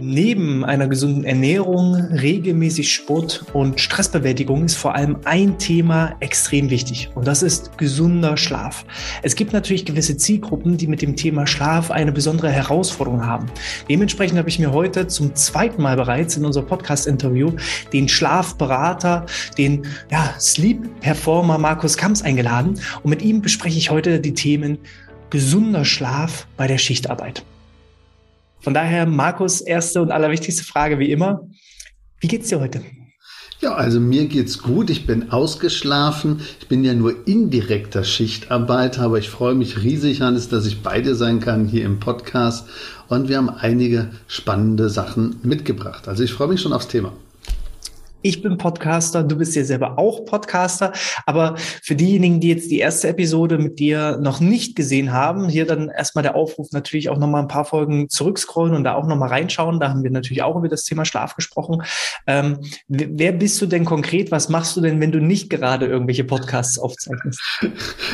Neben einer gesunden Ernährung, regelmäßig Sport und Stressbewältigung ist vor allem ein Thema extrem wichtig und das ist gesunder Schlaf. Es gibt natürlich gewisse Zielgruppen, die mit dem Thema Schlaf eine besondere Herausforderung haben. Dementsprechend habe ich mir heute zum zweiten Mal bereits in unser Podcast-Interview den Schlafberater, den ja, Sleep Performer Markus Kamps eingeladen und mit ihm bespreche ich heute die Themen gesunder Schlaf bei der Schichtarbeit. Von daher, Markus, erste und allerwichtigste Frage wie immer. Wie geht's dir heute? Ja, also mir geht's gut. Ich bin ausgeschlafen. Ich bin ja nur indirekter Schichtarbeiter, aber ich freue mich riesig, Hannes, dass ich bei dir sein kann hier im Podcast. Und wir haben einige spannende Sachen mitgebracht. Also ich freue mich schon aufs Thema. Ich bin Podcaster, du bist ja selber auch Podcaster. Aber für diejenigen, die jetzt die erste Episode mit dir noch nicht gesehen haben, hier dann erstmal der Aufruf, natürlich auch nochmal ein paar Folgen zurückscrollen und da auch nochmal reinschauen. Da haben wir natürlich auch über das Thema Schlaf gesprochen. Ähm, wer bist du denn konkret? Was machst du denn, wenn du nicht gerade irgendwelche Podcasts aufzeichnest?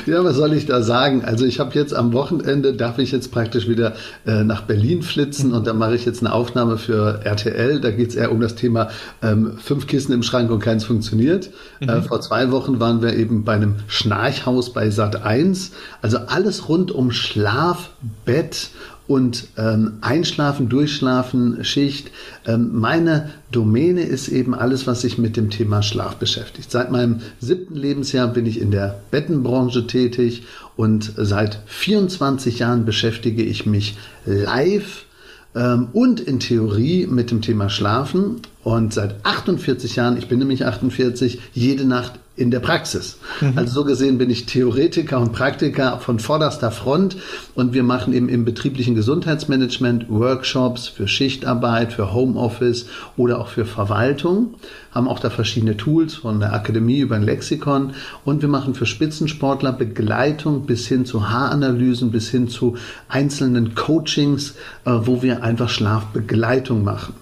Ja, was soll ich da sagen? Also ich habe jetzt am Wochenende, darf ich jetzt praktisch wieder äh, nach Berlin flitzen und da mache ich jetzt eine Aufnahme für RTL. Da geht es eher um das Thema ähm, fünf Kissen im Schrank und keins funktioniert. Mhm. Äh, vor zwei Wochen waren wir eben bei einem Schnarchhaus bei Sat 1. Also alles rund um Schlaf, Bett und ähm, Einschlafen, Durchschlafen, Schicht. Ähm, meine Domäne ist eben alles, was sich mit dem Thema Schlaf beschäftigt. Seit meinem siebten Lebensjahr bin ich in der Bettenbranche tätig und seit 24 Jahren beschäftige ich mich live ähm, und in Theorie mit dem Thema Schlafen und seit 48 Jahren, ich bin nämlich 48, jede Nacht in der Praxis. Mhm. Also so gesehen bin ich Theoretiker und Praktiker von vorderster Front und wir machen eben im betrieblichen Gesundheitsmanagement Workshops für Schichtarbeit, für Homeoffice oder auch für Verwaltung, haben auch da verschiedene Tools von der Akademie über ein Lexikon und wir machen für Spitzensportler Begleitung bis hin zu Haaranalysen, bis hin zu einzelnen Coachings, äh, wo wir einfach Schlafbegleitung machen.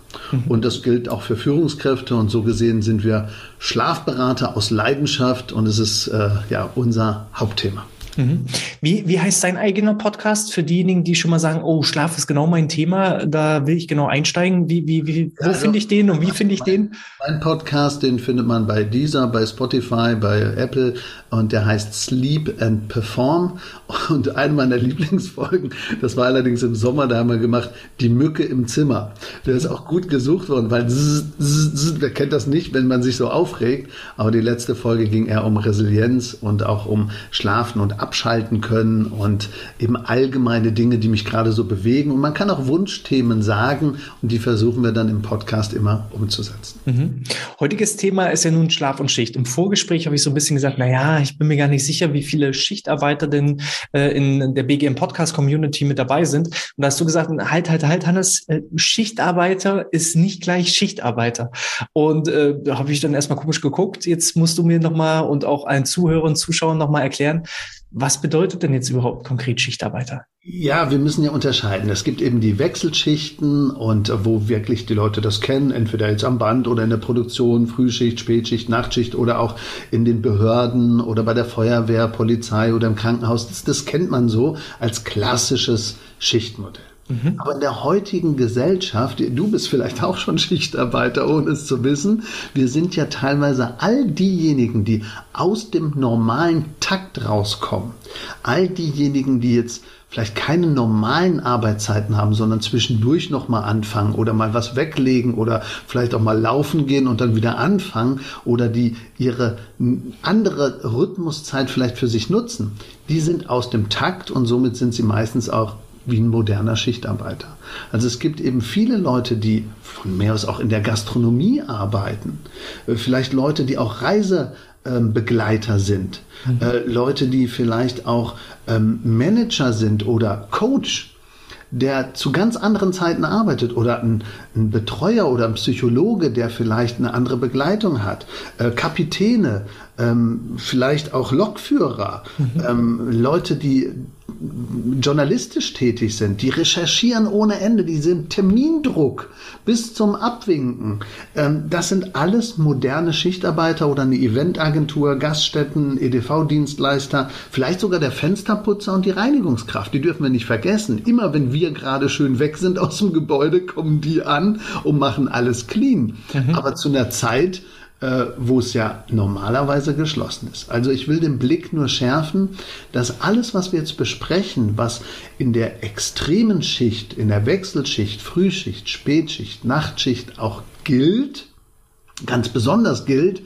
Und das gilt auch für Führungskräfte. Und so gesehen sind wir Schlafberater aus Leidenschaft und es ist äh, ja unser Hauptthema. Mhm. Wie, wie heißt dein eigener Podcast für diejenigen, die schon mal sagen, oh, Schlaf ist genau mein Thema, da will ich genau einsteigen. Wie, wie, wie, wo also, finde ich den und wie finde ich mein, den? Mein Podcast, den findet man bei Deezer, bei Spotify, bei Apple und der heißt Sleep and Perform. Und eine meiner Lieblingsfolgen, das war allerdings im Sommer, da haben wir gemacht, die Mücke im Zimmer. Der ist auch gut gesucht worden, weil zzz, zzz, wer kennt das nicht, wenn man sich so aufregt. Aber die letzte Folge ging eher um Resilienz und auch um Schlafen und abschalten können und eben allgemeine Dinge, die mich gerade so bewegen. Und man kann auch Wunschthemen sagen und die versuchen wir dann im Podcast immer umzusetzen. Mhm. Heutiges Thema ist ja nun Schlaf und Schicht. Im Vorgespräch habe ich so ein bisschen gesagt, na ja, ich bin mir gar nicht sicher, wie viele Schichtarbeiter denn äh, in der BGM Podcast Community mit dabei sind. Und da hast du gesagt, halt, halt, halt, Hannes, äh, Schichtarbeiter ist nicht gleich Schichtarbeiter. Und äh, da habe ich dann erstmal komisch geguckt. Jetzt musst du mir nochmal und auch allen Zuhörern, Zuschauern nochmal erklären, was bedeutet denn jetzt überhaupt konkret Schichtarbeiter? Ja, wir müssen ja unterscheiden. Es gibt eben die Wechselschichten und wo wirklich die Leute das kennen, entweder jetzt am Band oder in der Produktion, Frühschicht, Spätschicht, Nachtschicht oder auch in den Behörden oder bei der Feuerwehr, Polizei oder im Krankenhaus. Das, das kennt man so als klassisches Schichtmodell. Mhm. Aber in der heutigen Gesellschaft, du bist vielleicht auch schon Schichtarbeiter, ohne es zu wissen, wir sind ja teilweise all diejenigen, die aus dem normalen Takt rauskommen, all diejenigen, die jetzt vielleicht keine normalen Arbeitszeiten haben, sondern zwischendurch nochmal anfangen oder mal was weglegen oder vielleicht auch mal laufen gehen und dann wieder anfangen oder die ihre andere Rhythmuszeit vielleicht für sich nutzen, die sind aus dem Takt und somit sind sie meistens auch wie ein moderner Schichtarbeiter. Also es gibt eben viele Leute, die von mir aus auch in der Gastronomie arbeiten. Äh, vielleicht Leute, die auch Reisebegleiter sind. Mhm. Äh, Leute, die vielleicht auch ähm, Manager sind oder Coach der zu ganz anderen Zeiten arbeitet oder ein, ein, Betreuer oder ein Psychologe, der vielleicht eine andere Begleitung hat, äh, Kapitäne, ähm, vielleicht auch Lokführer, mhm. ähm, Leute, die journalistisch tätig sind, die recherchieren ohne Ende, die sind Termindruck bis zum Abwinken. Ähm, das sind alles moderne Schichtarbeiter oder eine Eventagentur, Gaststätten, EDV-Dienstleister, vielleicht sogar der Fensterputzer und die Reinigungskraft. Die dürfen wir nicht vergessen. Immer wenn wir gerade schön weg sind aus dem Gebäude, kommen die an und machen alles clean. Mhm. Aber zu einer Zeit, äh, wo es ja normalerweise geschlossen ist. Also ich will den Blick nur schärfen, dass alles, was wir jetzt besprechen, was in der extremen Schicht, in der Wechselschicht, Frühschicht, Spätschicht, Nachtschicht auch gilt, ganz besonders gilt,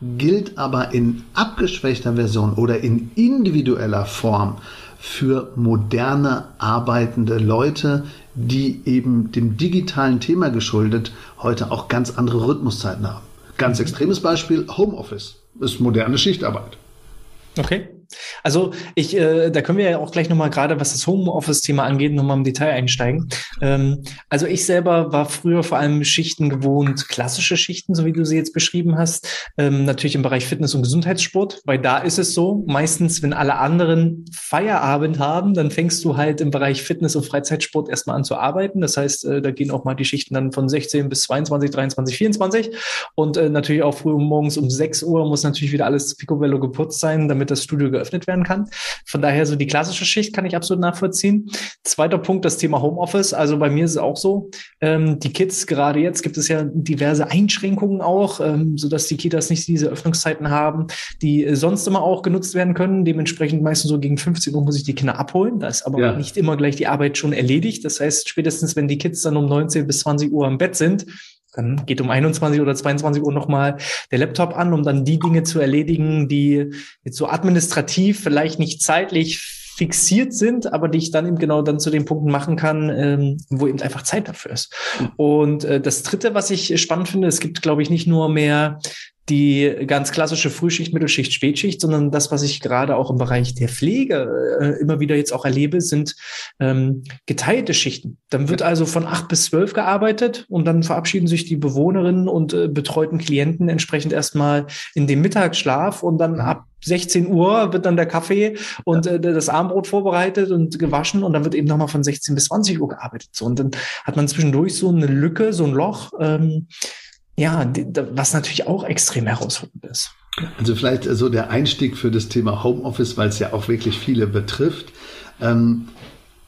gilt aber in abgeschwächter Version oder in individueller Form für moderne arbeitende Leute, die eben dem digitalen Thema geschuldet heute auch ganz andere Rhythmuszeiten haben. Ganz extremes Beispiel, Homeoffice ist moderne Schichtarbeit. Okay. Also ich, äh, da können wir ja auch gleich nochmal gerade, was das Homeoffice-Thema angeht, nochmal im Detail einsteigen. Ähm, also ich selber war früher vor allem Schichten gewohnt, klassische Schichten, so wie du sie jetzt beschrieben hast, ähm, natürlich im Bereich Fitness- und Gesundheitssport, weil da ist es so, meistens, wenn alle anderen Feierabend haben, dann fängst du halt im Bereich Fitness- und Freizeitsport erstmal an zu arbeiten. Das heißt, äh, da gehen auch mal die Schichten dann von 16 bis 22, 23, 24 und äh, natürlich auch früh morgens um 6 Uhr muss natürlich wieder alles picobello geputzt sein, damit das Studio geöffnet werden kann. Von daher so die klassische Schicht kann ich absolut nachvollziehen. Zweiter Punkt, das Thema Homeoffice. Also bei mir ist es auch so, ähm, die Kids, gerade jetzt gibt es ja diverse Einschränkungen auch, ähm, sodass die Kitas nicht diese Öffnungszeiten haben, die äh, sonst immer auch genutzt werden können. Dementsprechend meistens so gegen 15 Uhr muss ich die Kinder abholen. Da ist aber ja. nicht immer gleich die Arbeit schon erledigt. Das heißt, spätestens wenn die Kids dann um 19 bis 20 Uhr im Bett sind, dann geht um 21 oder 22 Uhr nochmal der Laptop an, um dann die Dinge zu erledigen, die jetzt so administrativ vielleicht nicht zeitlich fixiert sind, aber die ich dann eben genau dann zu den Punkten machen kann, ähm, wo eben einfach Zeit dafür ist. Und äh, das Dritte, was ich spannend finde, es gibt, glaube ich, nicht nur mehr die ganz klassische Frühschicht, Mittelschicht, Spätschicht, sondern das, was ich gerade auch im Bereich der Pflege äh, immer wieder jetzt auch erlebe, sind ähm, geteilte Schichten. Dann wird also von acht bis zwölf gearbeitet und dann verabschieden sich die Bewohnerinnen und äh, betreuten Klienten entsprechend erstmal in den Mittagsschlaf und dann ab 16 Uhr wird dann der Kaffee und äh, das Armbrot vorbereitet und gewaschen und dann wird eben nochmal von 16 bis 20 Uhr gearbeitet. So, und dann hat man zwischendurch so eine Lücke, so ein Loch. Ähm, ja, was natürlich auch extrem herausfordernd ist. Also vielleicht so der Einstieg für das Thema Homeoffice, weil es ja auch wirklich viele betrifft. Ähm,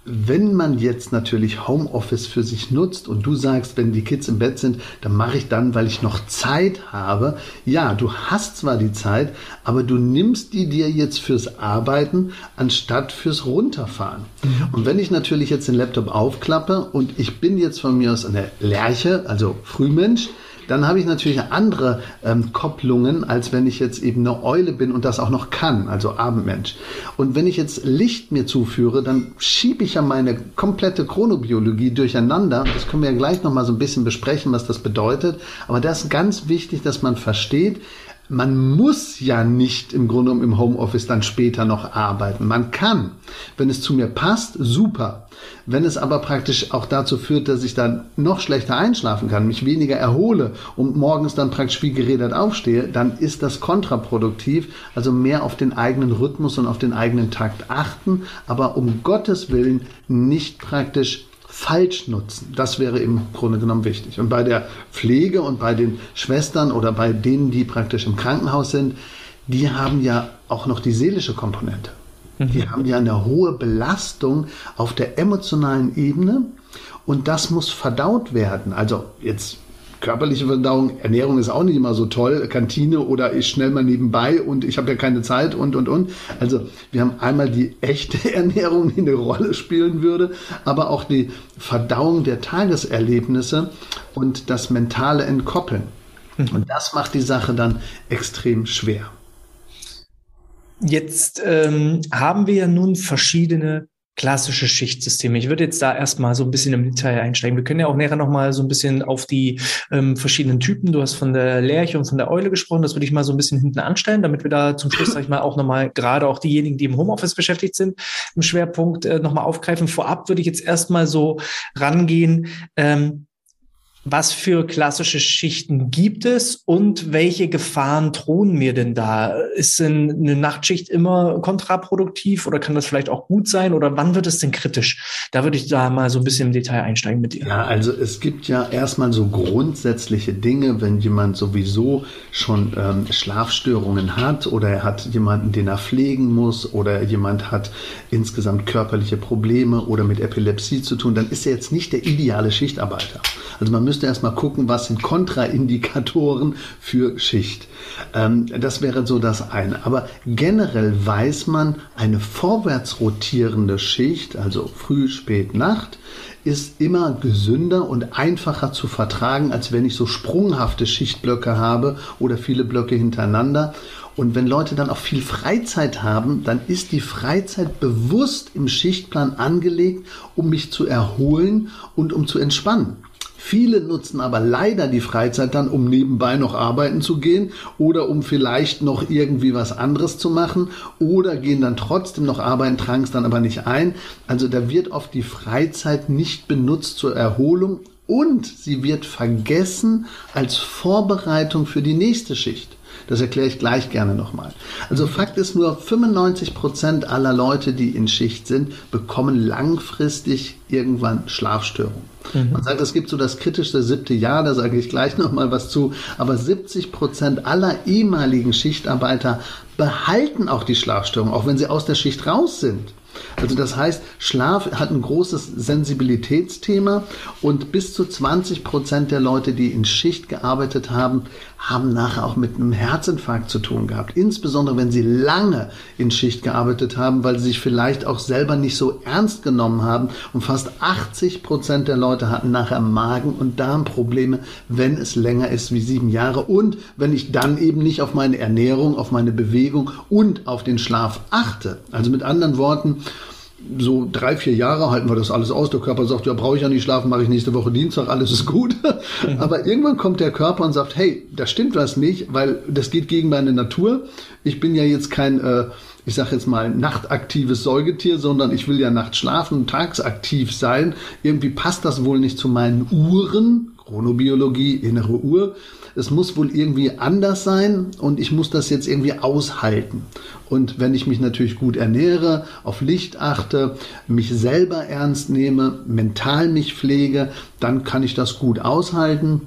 wenn man jetzt natürlich Homeoffice für sich nutzt und du sagst, wenn die Kids im Bett sind, dann mache ich dann, weil ich noch Zeit habe. Ja, du hast zwar die Zeit, aber du nimmst die dir jetzt fürs Arbeiten anstatt fürs Runterfahren. Mhm. Und wenn ich natürlich jetzt den Laptop aufklappe und ich bin jetzt von mir aus eine Lerche, also Frühmensch, dann habe ich natürlich andere ähm, Kopplungen, als wenn ich jetzt eben eine Eule bin und das auch noch kann, also Abendmensch. Und wenn ich jetzt Licht mir zuführe, dann schiebe ich ja meine komplette Chronobiologie durcheinander. Das können wir ja gleich nochmal so ein bisschen besprechen, was das bedeutet. Aber das ist ganz wichtig, dass man versteht, man muss ja nicht im Grunde genommen im Homeoffice dann später noch arbeiten. Man kann. Wenn es zu mir passt, super. Wenn es aber praktisch auch dazu führt, dass ich dann noch schlechter einschlafen kann, mich weniger erhole und morgens dann praktisch wie geredet aufstehe, dann ist das kontraproduktiv. Also mehr auf den eigenen Rhythmus und auf den eigenen Takt achten, aber um Gottes Willen nicht praktisch falsch nutzen. Das wäre im Grunde genommen wichtig. Und bei der Pflege und bei den Schwestern oder bei denen, die praktisch im Krankenhaus sind, die haben ja auch noch die seelische Komponente. Mhm. Die haben ja eine hohe Belastung auf der emotionalen Ebene und das muss verdaut werden. Also jetzt körperliche Verdauung, Ernährung ist auch nicht immer so toll, Kantine oder ich schnell mal nebenbei und ich habe ja keine Zeit und und und. Also wir haben einmal die echte Ernährung, die eine Rolle spielen würde, aber auch die Verdauung der Tageserlebnisse und das mentale Entkoppeln. Mhm. Und das macht die Sache dann extrem schwer. Jetzt ähm, haben wir ja nun verschiedene klassische Schichtsysteme. Ich würde jetzt da erstmal so ein bisschen im Detail einsteigen. Wir können ja auch näher nochmal so ein bisschen auf die ähm, verschiedenen Typen. Du hast von der Lerche und von der Eule gesprochen. Das würde ich mal so ein bisschen hinten anstellen, damit wir da zum Schluss, sag ich mal, auch nochmal gerade auch diejenigen, die im Homeoffice beschäftigt sind, im Schwerpunkt äh, nochmal aufgreifen. Vorab würde ich jetzt erstmal so rangehen. Ähm, was für klassische Schichten gibt es und welche Gefahren drohen mir denn da? Ist denn eine Nachtschicht immer kontraproduktiv oder kann das vielleicht auch gut sein oder wann wird es denn kritisch? Da würde ich da mal so ein bisschen im Detail einsteigen mit dir. Ja, also es gibt ja erstmal so grundsätzliche Dinge, wenn jemand sowieso schon ähm, Schlafstörungen hat oder er hat jemanden, den er pflegen muss oder jemand hat insgesamt körperliche Probleme oder mit Epilepsie zu tun, dann ist er jetzt nicht der ideale Schichtarbeiter. Also man müsste erstmal gucken, was sind Kontraindikatoren für Schicht. Ähm, das wäre so das eine. Aber generell weiß man, eine vorwärts rotierende Schicht, also früh, spät, Nacht, ist immer gesünder und einfacher zu vertragen, als wenn ich so sprunghafte Schichtblöcke habe oder viele Blöcke hintereinander. Und wenn Leute dann auch viel Freizeit haben, dann ist die Freizeit bewusst im Schichtplan angelegt, um mich zu erholen und um zu entspannen. Viele nutzen aber leider die Freizeit dann, um nebenbei noch arbeiten zu gehen oder um vielleicht noch irgendwie was anderes zu machen oder gehen dann trotzdem noch arbeiten, tragen es dann aber nicht ein. Also da wird oft die Freizeit nicht benutzt zur Erholung und sie wird vergessen als Vorbereitung für die nächste Schicht. Das erkläre ich gleich gerne nochmal. Also Fakt ist nur, 95 Prozent aller Leute, die in Schicht sind, bekommen langfristig irgendwann Schlafstörungen. Mhm. Man sagt, es gibt so das kritischste siebte Jahr, da sage ich gleich nochmal was zu, aber 70 Prozent aller ehemaligen Schichtarbeiter behalten auch die Schlafstörung, auch wenn sie aus der Schicht raus sind. Also das heißt, Schlaf hat ein großes Sensibilitätsthema und bis zu 20 Prozent der Leute, die in Schicht gearbeitet haben, haben nachher auch mit einem Herzinfarkt zu tun gehabt. Insbesondere wenn sie lange in Schicht gearbeitet haben, weil sie sich vielleicht auch selber nicht so ernst genommen haben. Und fast 80 Prozent der Leute hatten nachher Magen- und Darmprobleme, wenn es länger ist wie sieben Jahre und wenn ich dann eben nicht auf meine Ernährung, auf meine Bewegung und auf den Schlaf achte. Also mit anderen Worten, so drei, vier Jahre halten wir das alles aus. Der Körper sagt, ja, brauche ich ja nicht schlafen, mache ich nächste Woche Dienstag, alles ist gut. Mhm. Aber irgendwann kommt der Körper und sagt, hey, da stimmt was nicht, weil das geht gegen meine Natur. Ich bin ja jetzt kein, äh, ich sage jetzt mal, nachtaktives Säugetier, sondern ich will ja nachts schlafen tagsaktiv sein. Irgendwie passt das wohl nicht zu meinen Uhren, Chronobiologie, innere Uhr es muss wohl irgendwie anders sein und ich muss das jetzt irgendwie aushalten. Und wenn ich mich natürlich gut ernähre, auf Licht achte, mich selber ernst nehme, mental mich pflege, dann kann ich das gut aushalten.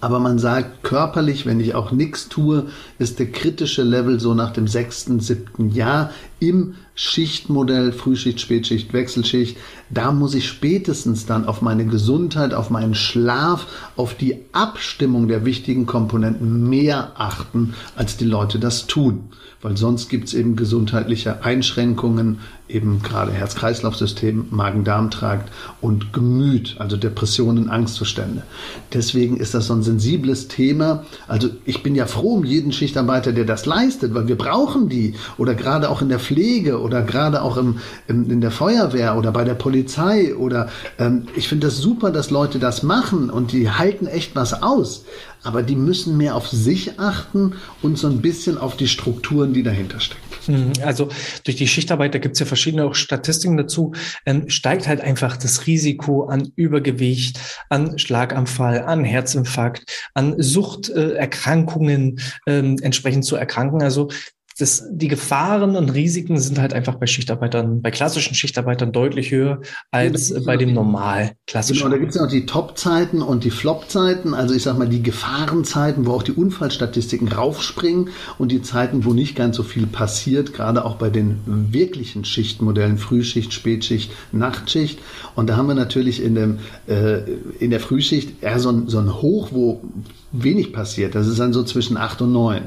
Aber man sagt, körperlich, wenn ich auch nichts tue, ist der kritische Level so nach dem sechsten, siebten Jahr im Schichtmodell, Frühschicht, Spätschicht, Wechselschicht. Da muss ich spätestens dann auf meine Gesundheit, auf meinen Schlaf, auf die Abstimmung der wichtigen Komponenten mehr achten, als die Leute das tun. Weil sonst gibt es eben gesundheitliche Einschränkungen, eben gerade Herz-Kreislauf-System, Magen-Darm-Trakt und Gemüt, also Depressionen, Angstzustände. Deswegen ist das so ein sensibles Thema. Also ich bin ja froh um jeden Schichtarbeiter, der das leistet, weil wir brauchen die. Oder gerade auch in der Pflege oder gerade auch im, im in der Feuerwehr oder bei der Polizei. Oder ähm, ich finde das super, dass Leute das machen und die halten echt was aus aber die müssen mehr auf sich achten und so ein bisschen auf die Strukturen, die dahinter stecken. Mhm. Also durch die Schichtarbeit, da gibt es ja verschiedene auch Statistiken dazu, ähm, steigt halt einfach das Risiko an Übergewicht, an Schlaganfall, an Herzinfarkt, an Suchterkrankungen äh, ähm, entsprechend zu erkranken. Also das, die Gefahren und Risiken sind halt einfach bei Schichtarbeitern, bei klassischen Schichtarbeitern deutlich höher als ja, bei dem normal klassischen. Genau, da gibt es ja auch die Top-Zeiten und die Flop-Zeiten, also ich sag mal die Gefahrenzeiten, wo auch die Unfallstatistiken raufspringen und die Zeiten, wo nicht ganz so viel passiert, gerade auch bei den wirklichen Schichtmodellen, Frühschicht, Spätschicht, Nachtschicht. Und da haben wir natürlich in, dem, äh, in der Frühschicht eher so ein, so ein Hoch, wo wenig passiert. Das ist dann so zwischen acht und neun.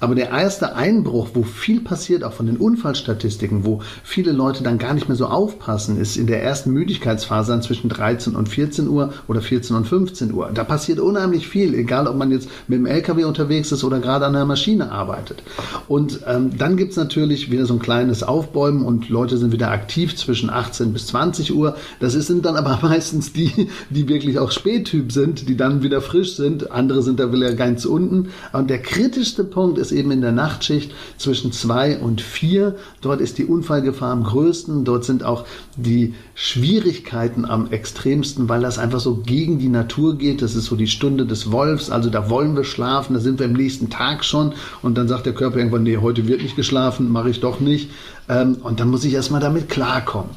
Aber der erste Einbruch, wo viel passiert, auch von den Unfallstatistiken, wo viele Leute dann gar nicht mehr so aufpassen, ist in der ersten Müdigkeitsphase dann zwischen 13 und 14 Uhr oder 14 und 15 Uhr. Da passiert unheimlich viel, egal ob man jetzt mit dem LKW unterwegs ist oder gerade an einer Maschine arbeitet. Und ähm, dann gibt's natürlich wieder so ein kleines Aufbäumen und Leute sind wieder aktiv zwischen 18 bis 20 Uhr. Das sind dann aber meistens die, die wirklich auch Spättyp sind, die dann wieder frisch sind. Andere sind da wieder ganz unten. Und der kritischste Punkt ist ist eben in der Nachtschicht zwischen zwei und vier. Dort ist die Unfallgefahr am größten. Dort sind auch die Schwierigkeiten am extremsten, weil das einfach so gegen die Natur geht. Das ist so die Stunde des Wolfs. Also da wollen wir schlafen. Da sind wir am nächsten Tag schon. Und dann sagt der Körper irgendwann, nee, heute wird nicht geschlafen, mache ich doch nicht. Ähm, und dann muss ich erstmal damit klarkommen.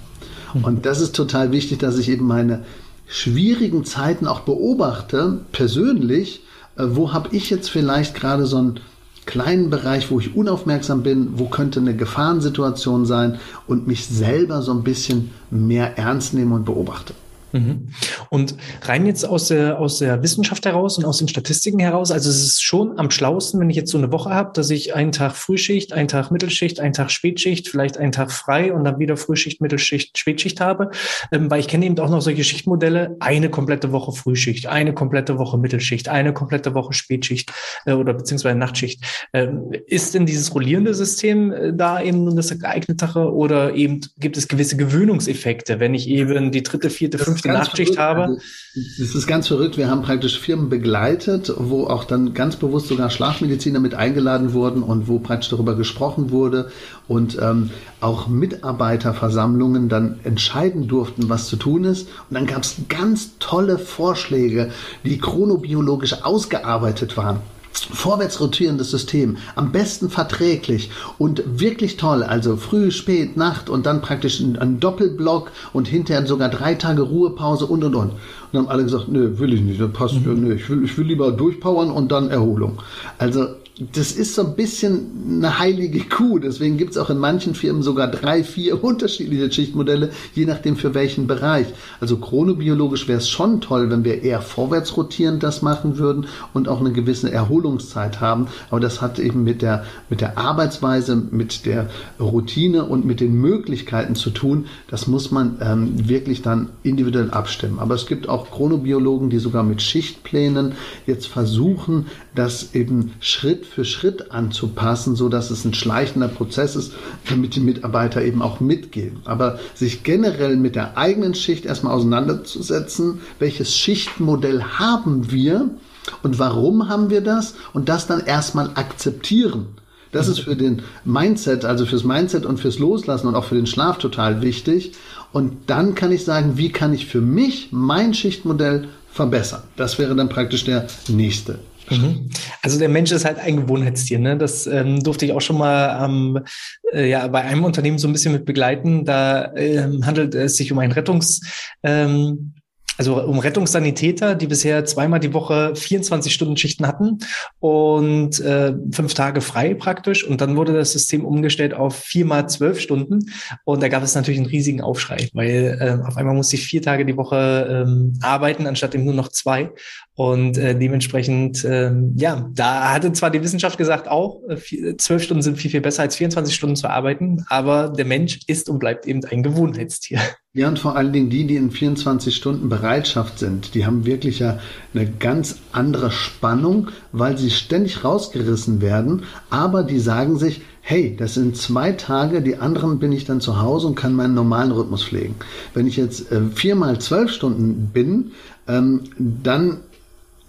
Und das ist total wichtig, dass ich eben meine schwierigen Zeiten auch beobachte, persönlich, äh, wo habe ich jetzt vielleicht gerade so einen kleinen Bereich, wo ich unaufmerksam bin, wo könnte eine Gefahrensituation sein und mich selber so ein bisschen mehr ernst nehme und beobachte. Mhm. Und rein jetzt aus der, aus der Wissenschaft heraus und aus den Statistiken heraus, also es ist schon am schlausten, wenn ich jetzt so eine Woche habe, dass ich einen Tag Frühschicht, einen Tag Mittelschicht, einen Tag Spätschicht, vielleicht einen Tag frei und dann wieder Frühschicht, Mittelschicht, Spätschicht habe, ähm, weil ich kenne eben auch noch solche Schichtmodelle, eine komplette Woche Frühschicht, eine komplette Woche Mittelschicht, eine komplette Woche Spätschicht äh, oder beziehungsweise Nachtschicht. Ähm, ist denn dieses rollierende System äh, da eben das geeignete oder eben gibt es gewisse Gewöhnungseffekte, wenn ich eben die dritte, vierte, fünfte fünfte Nachtschicht habe. Also, das ist ganz verrückt. Wir haben praktisch Firmen begleitet, wo auch dann ganz bewusst sogar Schlafmediziner mit eingeladen wurden und wo praktisch darüber gesprochen wurde und ähm, auch Mitarbeiterversammlungen dann entscheiden durften, was zu tun ist. Und dann gab es ganz tolle Vorschläge, die chronobiologisch ausgearbeitet waren vorwärts rotierendes System, am besten verträglich und wirklich toll, also früh, spät, Nacht und dann praktisch ein, ein Doppelblock und hinterher sogar drei Tage Ruhepause und und und. Und dann haben alle gesagt, nö, will ich nicht, das passt, mhm. nö, ich will, ich will lieber durchpowern und dann Erholung. Also das ist so ein bisschen eine heilige Kuh. Deswegen gibt es auch in manchen Firmen sogar drei, vier unterschiedliche Schichtmodelle, je nachdem für welchen Bereich. Also chronobiologisch wäre es schon toll, wenn wir eher vorwärts rotierend das machen würden und auch eine gewisse Erholungszeit haben. Aber das hat eben mit der, mit der Arbeitsweise, mit der Routine und mit den Möglichkeiten zu tun. Das muss man ähm, wirklich dann individuell abstimmen. Aber es gibt auch Chronobiologen, die sogar mit Schichtplänen jetzt versuchen, das eben Schritt für Schritt anzupassen, so dass es ein schleichender Prozess ist, damit die Mitarbeiter eben auch mitgehen. Aber sich generell mit der eigenen Schicht erstmal auseinanderzusetzen, welches Schichtmodell haben wir und warum haben wir das und das dann erstmal akzeptieren. Das ist für den Mindset, also fürs Mindset und fürs Loslassen und auch für den Schlaf total wichtig. Und dann kann ich sagen, wie kann ich für mich mein Schichtmodell verbessern? Das wäre dann praktisch der nächste. Also der Mensch ist halt ein Gewohnheitstier. Ne? Das ähm, durfte ich auch schon mal ähm, äh, ja, bei einem Unternehmen so ein bisschen mit begleiten. Da ähm, handelt es sich um ein Rettungs... Ähm, also um Rettungssanitäter, die bisher zweimal die Woche 24 Stunden Schichten hatten und äh, fünf Tage frei praktisch. Und dann wurde das System umgestellt auf viermal zwölf Stunden. Und da gab es natürlich einen riesigen Aufschrei, weil äh, auf einmal musste ich vier Tage die Woche ähm, arbeiten, anstatt eben nur noch zwei. Und äh, dementsprechend, ähm, ja, da hatte zwar die Wissenschaft gesagt, auch äh, zwölf Stunden sind viel, viel besser als 24 Stunden zu arbeiten, aber der Mensch ist und bleibt eben ein Gewohnheitstier. Ja, und vor allen Dingen die, die in 24 Stunden Bereitschaft sind, die haben wirklich ja eine ganz andere Spannung, weil sie ständig rausgerissen werden, aber die sagen sich, hey, das sind zwei Tage, die anderen bin ich dann zu Hause und kann meinen normalen Rhythmus pflegen. Wenn ich jetzt äh, viermal zwölf Stunden bin, ähm, dann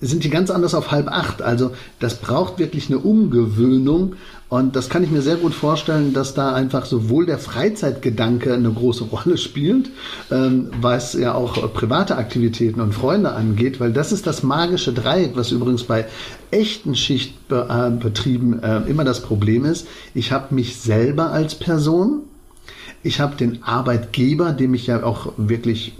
sind die ganz anders auf halb acht. Also das braucht wirklich eine Umgewöhnung. Und das kann ich mir sehr gut vorstellen, dass da einfach sowohl der Freizeitgedanke eine große Rolle spielt, ähm, was ja auch private Aktivitäten und Freunde angeht, weil das ist das magische Dreieck, was übrigens bei echten Schichtbetrieben äh, immer das Problem ist. Ich habe mich selber als Person, ich habe den Arbeitgeber, dem ich ja auch wirklich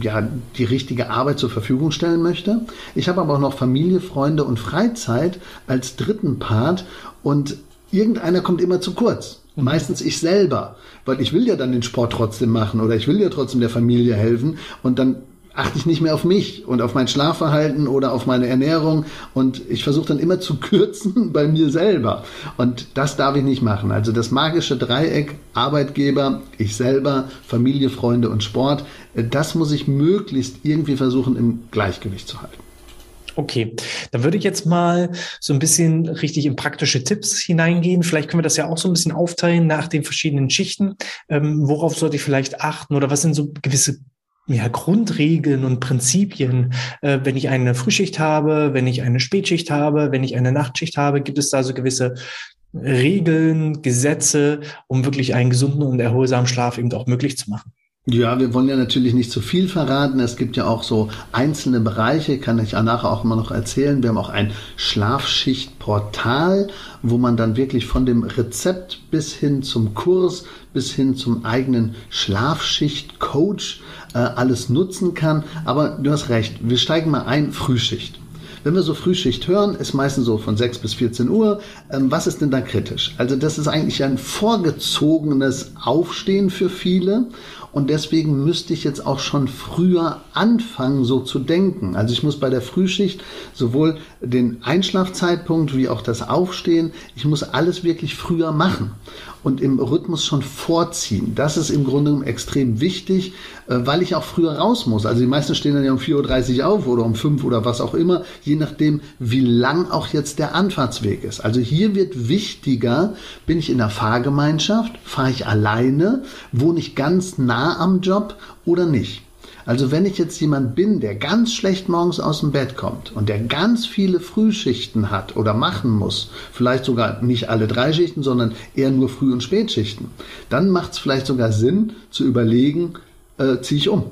ja, die richtige Arbeit zur Verfügung stellen möchte. Ich habe aber auch noch Familie, Freunde und Freizeit als dritten Part und irgendeiner kommt immer zu kurz. Mhm. Meistens ich selber, weil ich will ja dann den Sport trotzdem machen oder ich will ja trotzdem der Familie helfen und dann achte ich nicht mehr auf mich und auf mein Schlafverhalten oder auf meine Ernährung und ich versuche dann immer zu kürzen bei mir selber und das darf ich nicht machen. Also das magische Dreieck Arbeitgeber, ich selber, Familie, Freunde und Sport, das muss ich möglichst irgendwie versuchen im Gleichgewicht zu halten. Okay, dann würde ich jetzt mal so ein bisschen richtig in praktische Tipps hineingehen. Vielleicht können wir das ja auch so ein bisschen aufteilen nach den verschiedenen Schichten. Ähm, worauf sollte ich vielleicht achten oder was sind so gewisse ja, Grundregeln und Prinzipien, äh, wenn ich eine Frühschicht habe, wenn ich eine Spätschicht habe, wenn ich eine Nachtschicht habe, gibt es da so gewisse Regeln, Gesetze, um wirklich einen gesunden und erholsamen Schlaf eben auch möglich zu machen. Ja, wir wollen ja natürlich nicht zu viel verraten. Es gibt ja auch so einzelne Bereiche, kann ich nachher auch immer noch erzählen. Wir haben auch ein Schlafschichtportal, wo man dann wirklich von dem Rezept bis hin zum Kurs, bis hin zum eigenen Schlafschicht-Coach äh, alles nutzen kann. Aber du hast recht, wir steigen mal ein, Frühschicht. Wenn wir so Frühschicht hören, ist meistens so von 6 bis 14 Uhr. Ähm, was ist denn da kritisch? Also das ist eigentlich ein vorgezogenes Aufstehen für viele. Und deswegen müsste ich jetzt auch schon früher anfangen, so zu denken. Also ich muss bei der Frühschicht sowohl den Einschlafzeitpunkt wie auch das Aufstehen, ich muss alles wirklich früher machen und im Rhythmus schon vorziehen. Das ist im Grunde genommen extrem wichtig, äh, weil ich auch früher raus muss. Also die meisten stehen dann ja um 4.30 Uhr auf oder um 5 oder was auch immer, je nachdem, wie lang auch jetzt der Anfahrtsweg ist. Also hier wird wichtiger, bin ich in der Fahrgemeinschaft, fahre ich alleine, wohne ich ganz nah am Job oder nicht. Also wenn ich jetzt jemand bin, der ganz schlecht morgens aus dem Bett kommt und der ganz viele Frühschichten hat oder machen muss, vielleicht sogar nicht alle drei Schichten, sondern eher nur Früh- und Spätschichten, dann macht es vielleicht sogar Sinn zu überlegen, äh, ziehe ich um.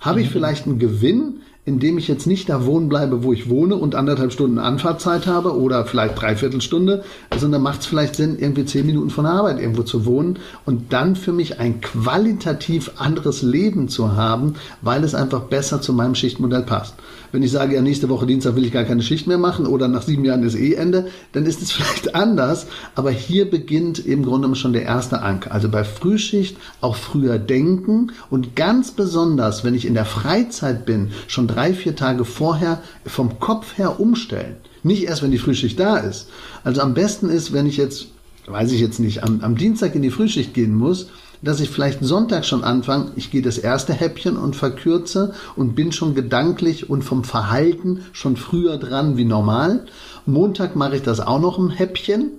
Habe ich vielleicht einen Gewinn, indem ich jetzt nicht da wohnen bleibe, wo ich wohne und anderthalb Stunden Anfahrtzeit habe oder vielleicht dreiviertel Stunde, sondern macht es vielleicht Sinn, irgendwie zehn Minuten von der Arbeit irgendwo zu wohnen und dann für mich ein qualitativ anderes Leben zu haben, weil es einfach besser zu meinem Schichtmodell passt. Wenn ich sage, ja, nächste Woche Dienstag will ich gar keine Schicht mehr machen oder nach sieben Jahren ist eh Ende, dann ist es vielleicht anders. Aber hier beginnt im Grunde schon der erste Anker. Also bei Frühschicht auch früher denken und ganz besonders, wenn ich in der Freizeit bin, schon drei, vier Tage vorher vom Kopf her umstellen. Nicht erst, wenn die Frühschicht da ist. Also am besten ist, wenn ich jetzt, weiß ich jetzt nicht, am, am Dienstag in die Frühschicht gehen muss, dass ich vielleicht Sonntag schon anfange, ich gehe das erste Häppchen und verkürze und bin schon gedanklich und vom Verhalten schon früher dran wie normal. Montag mache ich das auch noch ein Häppchen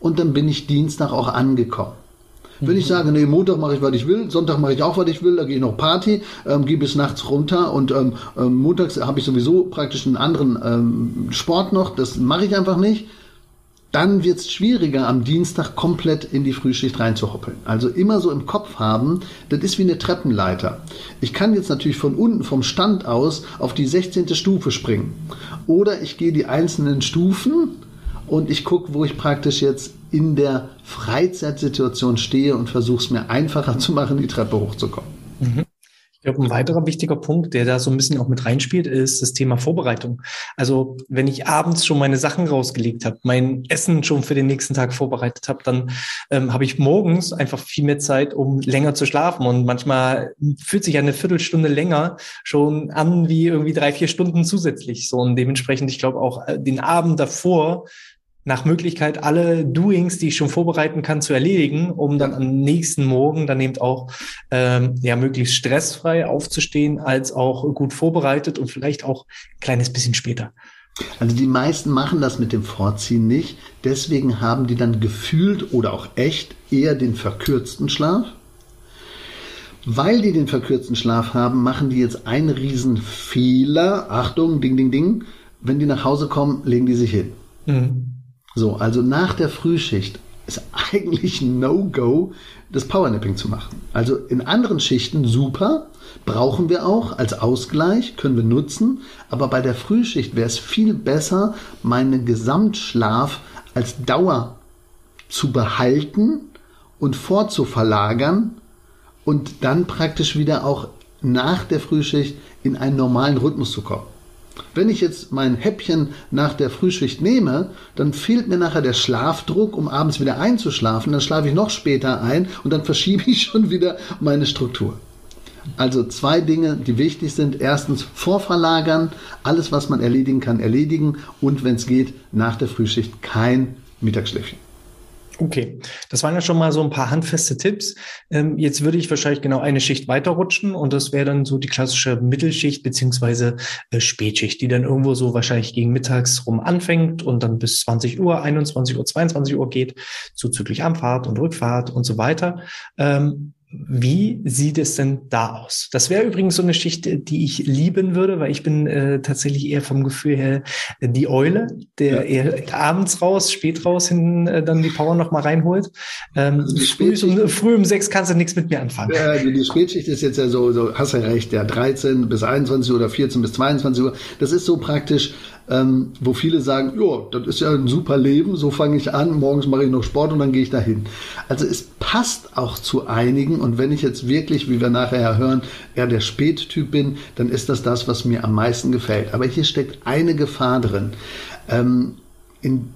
und dann bin ich Dienstag auch angekommen. Wenn ich sage, nee, Montag mache ich, was ich will, Sonntag mache ich auch, was ich will, da gehe ich noch Party, ähm, gehe bis nachts runter und ähm, ähm, montags habe ich sowieso praktisch einen anderen ähm, Sport noch, das mache ich einfach nicht dann wird es schwieriger, am Dienstag komplett in die Frühschicht reinzuhoppeln. Also immer so im Kopf haben, das ist wie eine Treppenleiter. Ich kann jetzt natürlich von unten vom Stand aus auf die 16. Stufe springen. Oder ich gehe die einzelnen Stufen und ich gucke, wo ich praktisch jetzt in der Freizeitsituation stehe und versuche es mir einfacher zu machen, die Treppe hochzukommen. Mhm. Ich glaube, ein weiterer wichtiger Punkt, der da so ein bisschen auch mit reinspielt, ist das Thema Vorbereitung. Also wenn ich abends schon meine Sachen rausgelegt habe, mein Essen schon für den nächsten Tag vorbereitet habe, dann ähm, habe ich morgens einfach viel mehr Zeit, um länger zu schlafen. Und manchmal fühlt sich eine Viertelstunde länger schon an wie irgendwie drei, vier Stunden zusätzlich. So und dementsprechend, ich glaube auch äh, den Abend davor nach Möglichkeit alle Doings, die ich schon vorbereiten kann, zu erledigen, um dann am nächsten Morgen dann eben auch ähm, ja möglichst stressfrei aufzustehen, als auch gut vorbereitet und vielleicht auch ein kleines bisschen später. Also die meisten machen das mit dem Vorziehen nicht, deswegen haben die dann gefühlt oder auch echt eher den verkürzten Schlaf. Weil die den verkürzten Schlaf haben, machen die jetzt einen riesen Fehler. Achtung, ding, ding, ding. Wenn die nach Hause kommen, legen die sich hin. Mhm. So, also nach der Frühschicht ist eigentlich No-Go, das Powernapping zu machen. Also in anderen Schichten super, brauchen wir auch als Ausgleich, können wir nutzen, aber bei der Frühschicht wäre es viel besser, meinen Gesamtschlaf als Dauer zu behalten und vorzuverlagern und dann praktisch wieder auch nach der Frühschicht in einen normalen Rhythmus zu kommen. Wenn ich jetzt mein Häppchen nach der Frühschicht nehme, dann fehlt mir nachher der Schlafdruck, um abends wieder einzuschlafen. Dann schlafe ich noch später ein und dann verschiebe ich schon wieder meine Struktur. Also zwei Dinge, die wichtig sind. Erstens vorverlagern, alles, was man erledigen kann, erledigen und wenn es geht, nach der Frühschicht kein Mittagsschläfchen. Okay, das waren ja schon mal so ein paar handfeste Tipps. Ähm, jetzt würde ich wahrscheinlich genau eine Schicht weiterrutschen und das wäre dann so die klassische Mittelschicht beziehungsweise äh, Spätschicht, die dann irgendwo so wahrscheinlich gegen mittags rum anfängt und dann bis 20 Uhr, 21 Uhr, 22 Uhr geht, zuzüglich Anfahrt und Rückfahrt und so weiter. Ähm, Wie sieht es denn da aus? Das wäre übrigens so eine Schicht, die ich lieben würde, weil ich bin äh, tatsächlich eher vom Gefühl her äh, die Eule, der ja. eher abends raus, spät raus hin äh, dann die Power noch mal reinholt. Ähm, also früh, um, früh um sechs kannst du nichts mit mir anfangen. Ja, die, Spätschicht ist jetzt ja so, so hast ja recht, ja 13 bis 21 Uhr oder 14 bis 22 Uhr. Das ist so praktisch ähm, wo viele sagen, ja, das ist ja ein super Leben, so fange ich an, morgens mache ich noch Sport und dann gehe ich dahin. Also es passt auch zu einigen und wenn ich jetzt wirklich, wie wir nachher hören, ja der Spättyp bin, dann ist das das, was mir am meisten gefällt. Aber hier steckt eine Gefahr drin. Ähm, in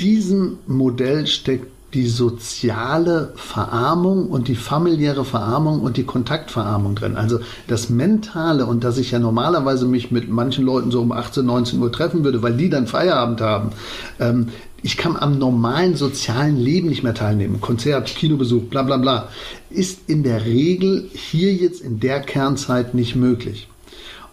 diesem Modell steckt die soziale Verarmung und die familiäre Verarmung und die Kontaktverarmung drin. Also das Mentale und dass ich ja normalerweise mich mit manchen Leuten so um 18, 19 Uhr treffen würde, weil die dann Feierabend haben. Ähm, ich kann am normalen sozialen Leben nicht mehr teilnehmen. Konzert, Kinobesuch, bla bla bla. Ist in der Regel hier jetzt in der Kernzeit nicht möglich.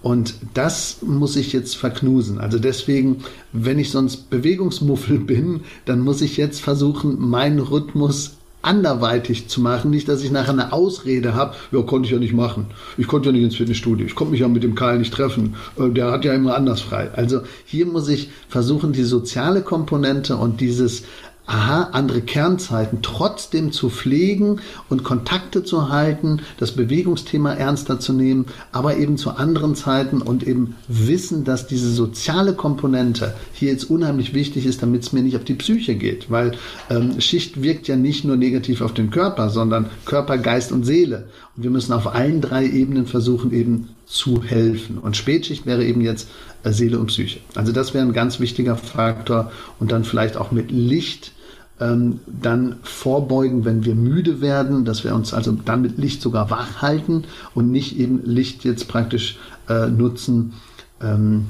Und das muss ich jetzt verknusen. Also deswegen, wenn ich sonst Bewegungsmuffel bin, dann muss ich jetzt versuchen, meinen Rhythmus anderweitig zu machen. Nicht, dass ich nachher eine Ausrede habe, ja, konnte ich ja nicht machen. Ich konnte ja nicht ins Fitnessstudio. Ich konnte mich ja mit dem Karl nicht treffen. Äh, der hat ja immer anders frei. Also hier muss ich versuchen, die soziale Komponente und dieses aha, andere Kernzeiten trotzdem zu pflegen und Kontakte zu halten, das Bewegungsthema ernster zu nehmen, aber eben zu anderen Zeiten und eben wissen, dass diese soziale Komponente hier jetzt unheimlich wichtig ist, damit es mir nicht auf die Psyche geht, weil ähm, Schicht wirkt ja nicht nur negativ auf den Körper, sondern Körper, Geist und Seele. Und wir müssen auf allen drei Ebenen versuchen, eben zu helfen. Und Spätschicht wäre eben jetzt äh, Seele und Psyche. Also das wäre ein ganz wichtiger Faktor und dann vielleicht auch mit Licht ähm, dann vorbeugen, wenn wir müde werden, dass wir uns also dann mit Licht sogar wach halten und nicht eben Licht jetzt praktisch äh, nutzen ähm,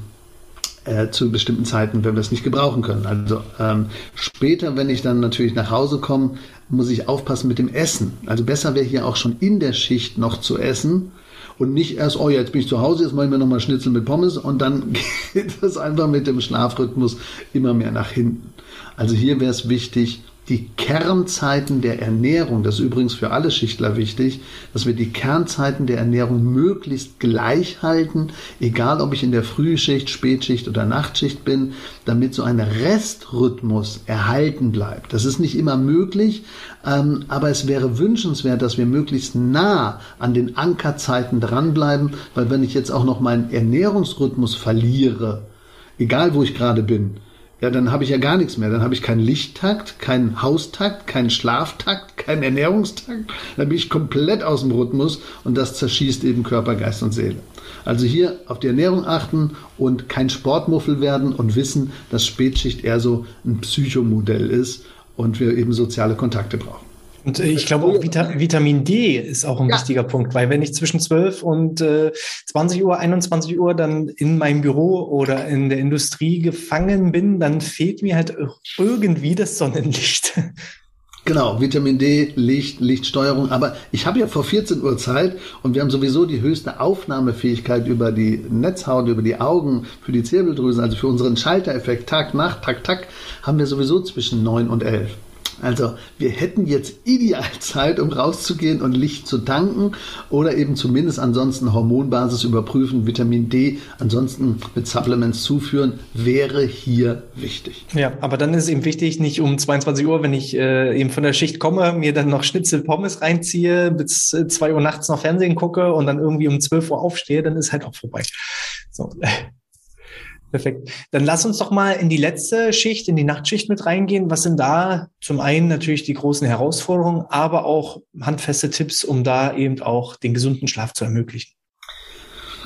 äh, zu bestimmten Zeiten, wenn wir es nicht gebrauchen können. Also ähm, später, wenn ich dann natürlich nach Hause komme, muss ich aufpassen mit dem Essen. Also besser wäre hier auch schon in der Schicht noch zu essen und nicht erst, oh, jetzt bin ich zu Hause, jetzt mache ich mir nochmal Schnitzel mit Pommes und dann geht das einfach mit dem Schlafrhythmus immer mehr nach hinten. Also hier wäre es wichtig, die Kernzeiten der Ernährung, das ist übrigens für alle Schichtler wichtig, dass wir die Kernzeiten der Ernährung möglichst gleich halten, egal ob ich in der Frühschicht, Spätschicht oder Nachtschicht bin, damit so ein Restrhythmus erhalten bleibt. Das ist nicht immer möglich, ähm, aber es wäre wünschenswert, dass wir möglichst nah an den Ankerzeiten dranbleiben, weil wenn ich jetzt auch noch meinen Ernährungsrhythmus verliere, egal wo ich gerade bin, ja, dann habe ich ja gar nichts mehr. Dann habe ich keinen Lichttakt, keinen Haustakt, keinen Schlaftakt, keinen Ernährungstakt. Dann bin ich komplett aus dem Rhythmus und das zerschießt eben Körper, Geist und Seele. Also hier auf die Ernährung achten und kein Sportmuffel werden und wissen, dass Spätschicht eher so ein Psychomodell ist und wir eben soziale Kontakte brauchen. Und äh, ich glaube auch Vita Vitamin D ist auch ein ja. wichtiger Punkt, weil wenn ich zwischen 12 und äh, 20 Uhr, 21 Uhr dann in meinem Büro oder in der Industrie gefangen bin, dann fehlt mir halt irgendwie das Sonnenlicht. Genau, Vitamin D, Licht, Lichtsteuerung. Aber ich habe ja vor 14 Uhr Zeit und wir haben sowieso die höchste Aufnahmefähigkeit über die Netzhaut, über die Augen, für die Zirbeldrüse, also für unseren Schaltereffekt Tag, Nacht, Tag, Tag, haben wir sowieso zwischen 9 und 11. Also wir hätten jetzt ideal Zeit, um rauszugehen und Licht zu tanken oder eben zumindest ansonsten Hormonbasis überprüfen, Vitamin D ansonsten mit Supplements zuführen, wäre hier wichtig. Ja, aber dann ist eben wichtig, nicht um 22 Uhr, wenn ich äh, eben von der Schicht komme, mir dann noch Schnitzel Pommes reinziehe, bis äh, 2 Uhr nachts noch Fernsehen gucke und dann irgendwie um 12 Uhr aufstehe, dann ist halt auch vorbei. So. Perfekt. Dann lass uns doch mal in die letzte Schicht, in die Nachtschicht mit reingehen. Was sind da zum einen natürlich die großen Herausforderungen, aber auch handfeste Tipps, um da eben auch den gesunden Schlaf zu ermöglichen?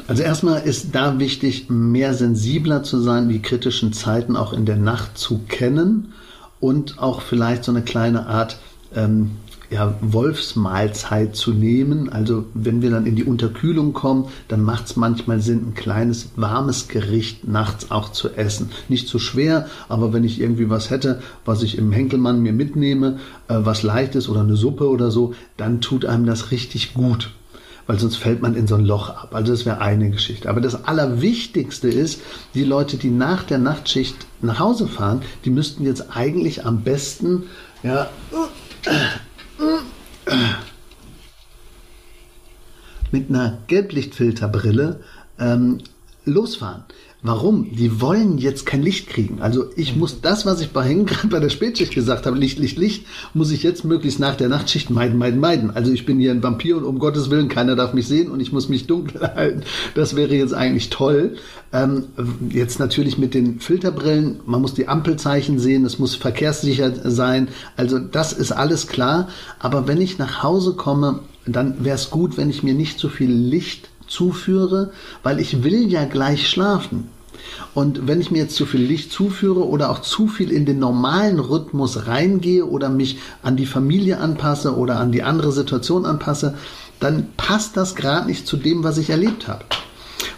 Also erstmal ist da wichtig, mehr sensibler zu sein, die kritischen Zeiten auch in der Nacht zu kennen und auch vielleicht so eine kleine Art ähm, ja, Wolfsmahlzeit zu nehmen. Also wenn wir dann in die Unterkühlung kommen, dann macht es manchmal Sinn, ein kleines warmes Gericht nachts auch zu essen. Nicht zu schwer, aber wenn ich irgendwie was hätte, was ich im Henkelmann mir mitnehme, äh, was leicht ist oder eine Suppe oder so, dann tut einem das richtig gut. Weil sonst fällt man in so ein Loch ab. Also das wäre eine Geschichte. Aber das Allerwichtigste ist, die Leute, die nach der Nachtschicht nach Hause fahren, die müssten jetzt eigentlich am besten ja, mit einer Gelblichtfilterbrille ähm, losfahren. Warum? Die wollen jetzt kein Licht kriegen. Also ich mhm. muss das, was ich bei gerade bei der Spätschicht gesagt habe, Licht, Licht, Licht, muss ich jetzt möglichst nach der Nachtschicht meiden, meiden, meiden. Also ich bin hier ein Vampir und um Gottes Willen, keiner darf mich sehen und ich muss mich dunkel halten. Das wäre jetzt eigentlich toll. Ähm, jetzt natürlich mit den Filterbrillen, man muss die Ampelzeichen sehen, es muss verkehrssicher sein. Also das ist alles klar. Aber wenn ich nach Hause komme, dann wäre es gut, wenn ich mir nicht so viel Licht zuführe, weil ich will ja gleich schlafen. Und wenn ich mir jetzt zu viel Licht zuführe oder auch zu viel in den normalen Rhythmus reingehe oder mich an die Familie anpasse oder an die andere Situation anpasse, dann passt das gerade nicht zu dem, was ich erlebt habe.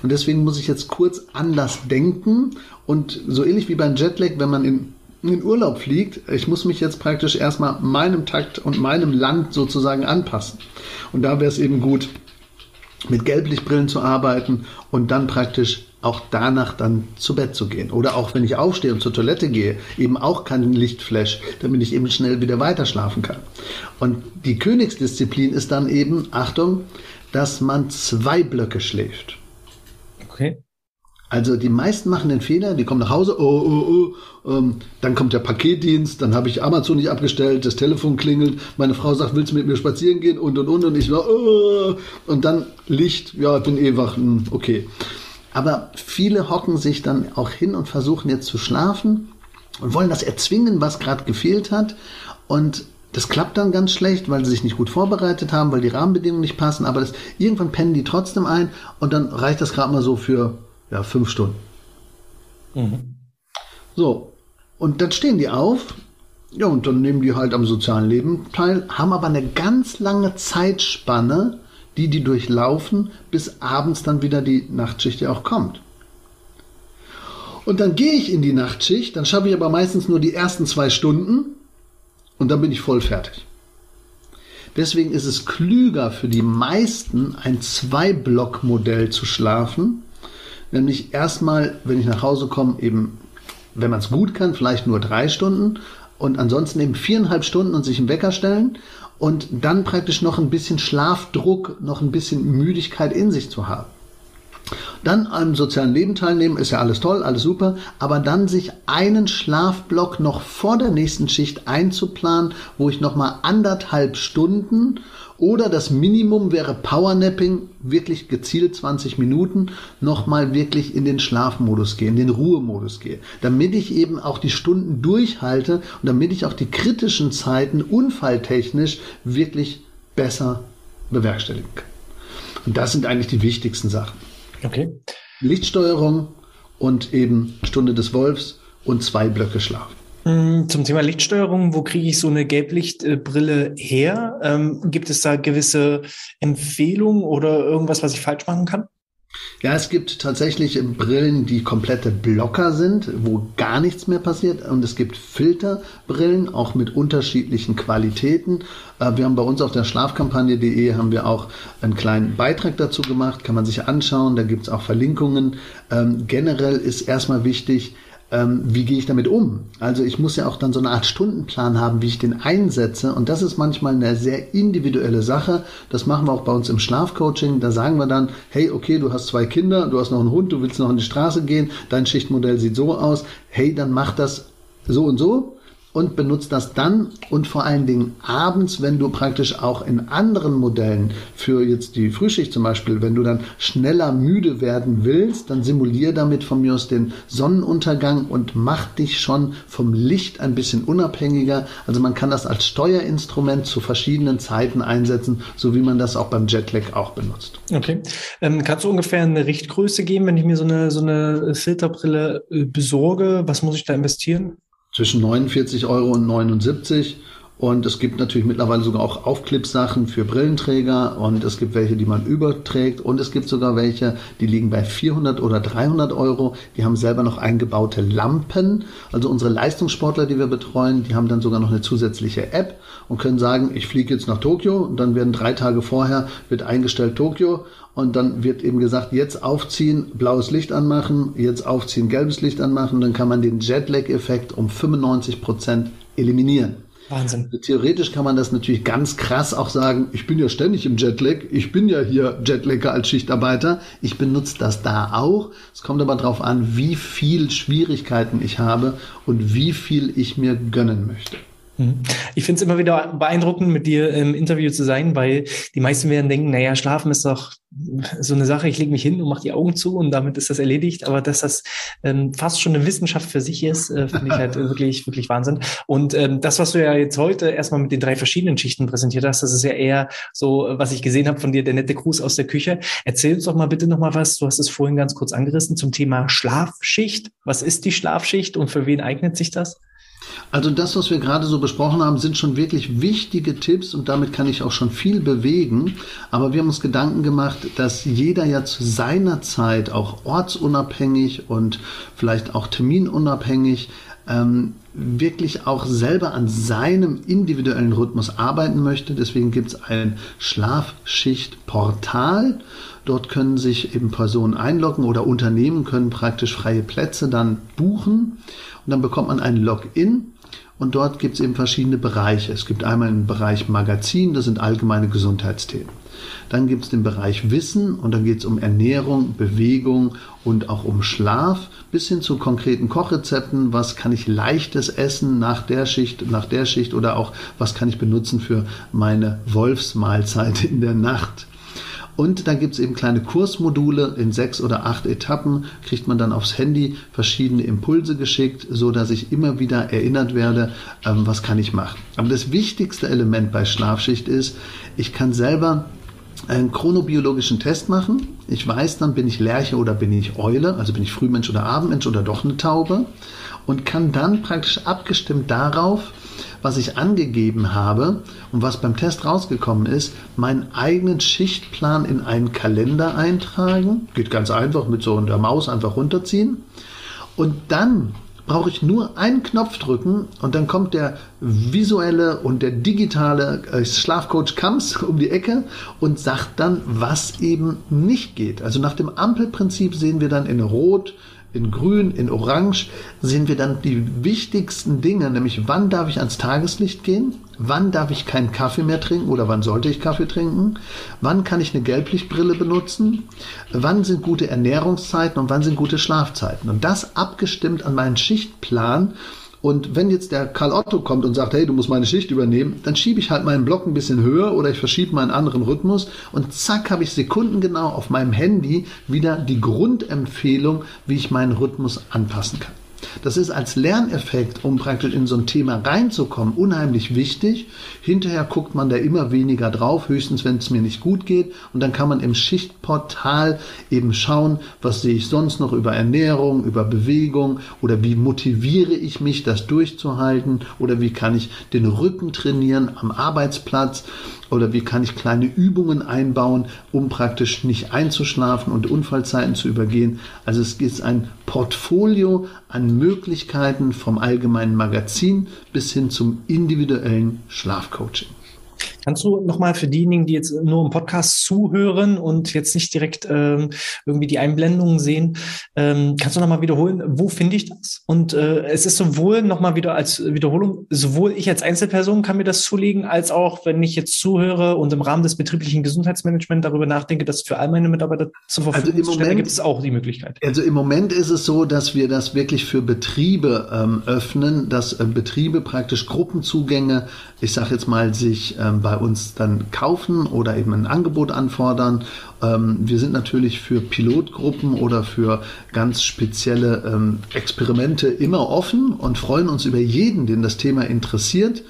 Und deswegen muss ich jetzt kurz anders denken und so ähnlich wie beim Jetlag, wenn man in in Urlaub fliegt, ich muss mich jetzt praktisch erstmal meinem Takt und meinem Land sozusagen anpassen. Und da wäre es eben gut, mit Gelblichtbrillen zu arbeiten und dann praktisch auch danach dann zu Bett zu gehen. Oder auch wenn ich aufstehe und zur Toilette gehe, eben auch kein Lichtflash, damit ich eben schnell wieder weiter kann. Und die Königsdisziplin ist dann eben, Achtung, dass man zwei Blöcke schläft. Okay. Also die meisten machen den Fehler, die kommen nach Hause, oh, oh, oh, ähm, dann kommt der Paketdienst, dann habe ich Amazon nicht abgestellt, das Telefon klingelt, meine Frau sagt, willst du mit mir spazieren gehen und und und und ich war, oh, und dann Licht, ja, ich bin eh wach, hm, okay. Aber viele hocken sich dann auch hin und versuchen jetzt zu schlafen und wollen das erzwingen, was gerade gefehlt hat und das klappt dann ganz schlecht, weil sie sich nicht gut vorbereitet haben, weil die Rahmenbedingungen nicht passen, aber das, irgendwann pennen die trotzdem ein und dann reicht das gerade mal so für ja, fünf Stunden. Mhm. So, und dann stehen die auf, ja, und dann nehmen die halt am sozialen Leben teil, haben aber eine ganz lange Zeitspanne, die die durchlaufen, bis abends dann wieder die Nachtschicht ja auch kommt. Und dann gehe ich in die Nachtschicht, dann schaffe ich aber meistens nur die ersten zwei Stunden und dann bin ich voll fertig. Deswegen ist es klüger für die meisten, ein Zwei-Block-Modell zu schlafen, Nämlich erstmal, wenn ich nach Hause komme, eben, wenn man es gut kann, vielleicht nur drei Stunden und ansonsten eben viereinhalb Stunden und sich einen Wecker stellen und dann praktisch noch ein bisschen Schlafdruck, noch ein bisschen Müdigkeit in sich zu haben. Dann am sozialen Leben teilnehmen, ist ja alles toll, alles super, aber dann sich einen Schlafblock noch vor der nächsten Schicht einzuplanen, wo ich nochmal anderthalb Stunden oder das Minimum wäre Powernapping, wirklich gezielt 20 Minuten, nochmal wirklich in den Schlafmodus gehe, in den Ruhemodus gehe, damit ich eben auch die Stunden durchhalte und damit ich auch die kritischen Zeiten unfalltechnisch wirklich besser bewerkstelligen kann. Und das sind eigentlich die wichtigsten Sachen. Okay. Lichtsteuerung und eben Stunde des Wolfs und zwei Blöcke Schlaf. Mm, zum Thema Lichtsteuerung, wo kriege ich so eine Gelblichtbrille her? Ähm, gibt es da gewisse Empfehlungen oder irgendwas, was ich falsch machen kann? Ja, es gibt tatsächlich Brillen, die komplette Blocker sind, wo gar nichts mehr passiert. Und es gibt Filterbrillen, auch mit unterschiedlichen Qualitäten. Äh, wir haben bei uns auf der Schlafkampagne.de haben wir auch einen kleinen Beitrag dazu gemacht, kann man sich anschauen. Da gibt es auch Verlinkungen. Ähm, generell ist erstmal wichtig, ähm, wie gehe ich damit um? Also ich muss ja auch dann so eine Art Stundenplan haben, wie ich den einsetze. Und das ist manchmal eine sehr individuelle Sache. Das machen wir auch bei uns im Schlafcoaching. Da sagen wir dann, hey, okay, du hast zwei Kinder, du hast noch einen Hund, du willst noch in die Straße gehen, dein Schichtmodell sieht so aus. Hey, dann mach das so und so und benutzt das dann und vor allen Dingen abends, wenn du praktisch auch in anderen Modellen für jetzt die Frühschicht zum Beispiel, wenn du dann schneller müde werden willst, dann simulier damit von mir aus den Sonnenuntergang und mach dich schon vom Licht ein bisschen unabhängiger. Also man kann das als Steuerinstrument zu verschiedenen Zeiten einsetzen, so wie man das auch beim Jetlag auch benutzt. Okay. Ähm, kannst du ungefähr eine Richtgröße geben, wenn ich mir so eine, so eine Filterbrille äh, besorge? Was muss ich da investieren? Zwischen 49 Euro und 79. Und es gibt natürlich mittlerweile sogar auch Aufklippsachen für Brillenträger und es gibt welche, die man überträgt und es gibt sogar welche, die liegen bei 400 oder 300 Euro. Die haben selber noch eingebaute Lampen. Also unsere Leistungssportler, die wir betreuen, die haben dann sogar noch eine zusätzliche App und können sagen, ich fliege jetzt nach Tokio und dann werden drei Tage vorher wird eingestellt Tokio und dann wird eben gesagt, jetzt aufziehen, blaues Licht anmachen, jetzt aufziehen, gelbes Licht anmachen. Dann kann man den Jetlag-Effekt um 95 Prozent eliminieren. Wahnsinn. Theoretisch kann man das natürlich ganz krass auch sagen, ich bin ja ständig im Jetlag, ich bin ja hier Jetlagger als Schichtarbeiter, ich benutze das da auch. Es kommt aber darauf an, wie viel Schwierigkeiten ich habe und wie viel ich mir gönnen möchte. Ich finde es immer wieder beeindruckend, mit dir im Interview zu sein, weil die meisten werden denken, naja, schlafen ist doch so eine Sache, ich lege mich hin und mache die Augen zu und damit ist das erledigt. Aber dass das ähm, fast schon eine Wissenschaft für sich ist, äh, finde ich halt wirklich, wirklich Wahnsinn. Und ähm, das, was du ja jetzt heute erstmal mit den drei verschiedenen Schichten präsentiert hast, das ist ja eher so, was ich gesehen habe von dir, der nette Gruß aus der Küche. Erzähl uns doch mal bitte nochmal was, du hast es vorhin ganz kurz angerissen, zum Thema Schlafschicht. Was ist die Schlafschicht und für wen eignet sich das? Also das, was wir gerade so besprochen haben, sind schon wirklich wichtige Tipps und damit kann ich auch schon viel bewegen. Aber wir haben uns Gedanken gemacht, dass jeder ja zu seiner Zeit auch ortsunabhängig und vielleicht auch terminunabhängig ähm, wirklich auch selber an seinem individuellen Rhythmus arbeiten möchte. Deswegen gibt es ein Schlafschichtportal. Dort können sich eben Personen einloggen oder Unternehmen können praktisch freie Plätze dann buchen. Und dann bekommt man ein Login und dort gibt es eben verschiedene Bereiche. Es gibt einmal einen Bereich Magazin, das sind allgemeine Gesundheitsthemen. Dann gibt es den Bereich Wissen und dann geht es um Ernährung, Bewegung und auch um Schlaf, bis hin zu konkreten Kochrezepten. Was kann ich leichtes essen nach der Schicht, nach der Schicht oder auch was kann ich benutzen für meine Wolfsmahlzeit in der Nacht. Und dann gibt es eben kleine Kursmodule in sechs oder acht Etappen, kriegt man dann aufs Handy verschiedene Impulse geschickt, so dass ich immer wieder erinnert werde, ähm, was kann ich machen. Aber das wichtigste Element bei Schlafschicht ist, ich kann selber einen chronobiologischen Test machen. Ich weiß dann, bin ich Lerche oder bin ich Eule, also bin ich Frühmensch oder Abendmensch oder doch eine Taube und kann dann praktisch abgestimmt darauf was ich angegeben habe und was beim Test rausgekommen ist, meinen eigenen Schichtplan in einen Kalender eintragen. Geht ganz einfach mit so der Maus einfach runterziehen. Und dann brauche ich nur einen Knopf drücken und dann kommt der visuelle und der digitale äh, Schlafcoach Kams um die Ecke und sagt dann, was eben nicht geht. Also nach dem Ampelprinzip sehen wir dann in Rot, in Grün, in Orange sehen wir dann die wichtigsten Dinge, nämlich wann darf ich ans Tageslicht gehen, wann darf ich keinen Kaffee mehr trinken oder wann sollte ich Kaffee trinken, wann kann ich eine Gelblichtbrille benutzen, wann sind gute Ernährungszeiten und wann sind gute Schlafzeiten. Und das abgestimmt an meinen Schichtplan und wenn jetzt der Karl Otto kommt und sagt, hey, du musst meine Schicht übernehmen, dann schiebe ich halt meinen Block ein bisschen höher oder ich verschiebe meinen anderen Rhythmus und zack habe ich sekundengenau auf meinem Handy wieder die Grundempfehlung, wie ich meinen Rhythmus anpassen kann. Das ist als Lerneffekt, um praktisch in so ein Thema reinzukommen, unheimlich wichtig. Hinterher guckt man da immer weniger drauf, höchstens wenn es mir nicht gut geht. Und dann kann man im Schichtportal eben schauen, was sehe ich sonst noch über Ernährung, über Bewegung oder wie motiviere ich mich, das durchzuhalten oder wie kann ich den Rücken trainieren am Arbeitsplatz oder wie kann ich kleine Übungen einbauen, um praktisch nicht einzuschlafen und Unfallzeiten zu übergehen. Also es ist ein Portfolio an Möglichkeiten vom allgemeinen Magazin bis hin zum individuellen Schlafcoaching. Kannst du nochmal für diejenigen, die jetzt nur im Podcast zuhören und jetzt nicht direkt ähm, irgendwie die Einblendungen sehen, ähm, kannst du nochmal wiederholen, wo finde ich das? Und äh, es ist sowohl nochmal wieder als Wiederholung, sowohl ich als Einzelperson kann mir das zulegen, als auch, wenn ich jetzt zuhöre und im Rahmen des betrieblichen Gesundheitsmanagements darüber nachdenke, das für all meine Mitarbeiter zur Verfügung also zu stellen, gibt es auch die Möglichkeit. Also im Moment ist es so, dass wir das wirklich für Betriebe ähm, öffnen, dass äh, Betriebe praktisch Gruppenzugänge, ich sage jetzt mal, sich ähm, bei uns dann kaufen oder eben ein Angebot anfordern. Ähm, wir sind natürlich für Pilotgruppen oder für ganz spezielle ähm, Experimente immer offen und freuen uns über jeden, den das Thema interessiert.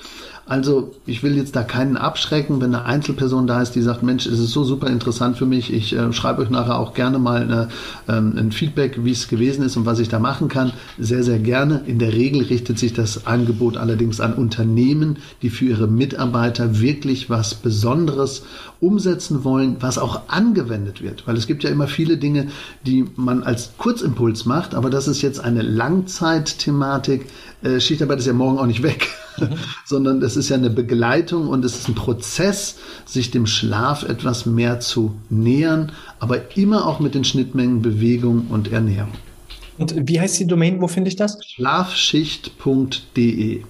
Also ich will jetzt da keinen abschrecken, wenn eine Einzelperson da ist, die sagt, Mensch, es ist so super interessant für mich. Ich äh, schreibe euch nachher auch gerne mal eine, ähm, ein Feedback, wie es gewesen ist und was ich da machen kann. Sehr, sehr gerne. In der Regel richtet sich das Angebot allerdings an Unternehmen, die für ihre Mitarbeiter wirklich was Besonderes umsetzen wollen, was auch angewendet wird. Weil es gibt ja immer viele Dinge, die man als Kurzimpuls macht, aber das ist jetzt eine Langzeitthematik. Äh, Schichtarbeit ist ja morgen auch nicht weg. Mhm. sondern es ist ja eine Begleitung und es ist ein Prozess, sich dem Schlaf etwas mehr zu nähern, aber immer auch mit den Schnittmengen Bewegung und Ernährung. Und wie heißt die Domain? Wo finde ich das? Schlafschicht.de.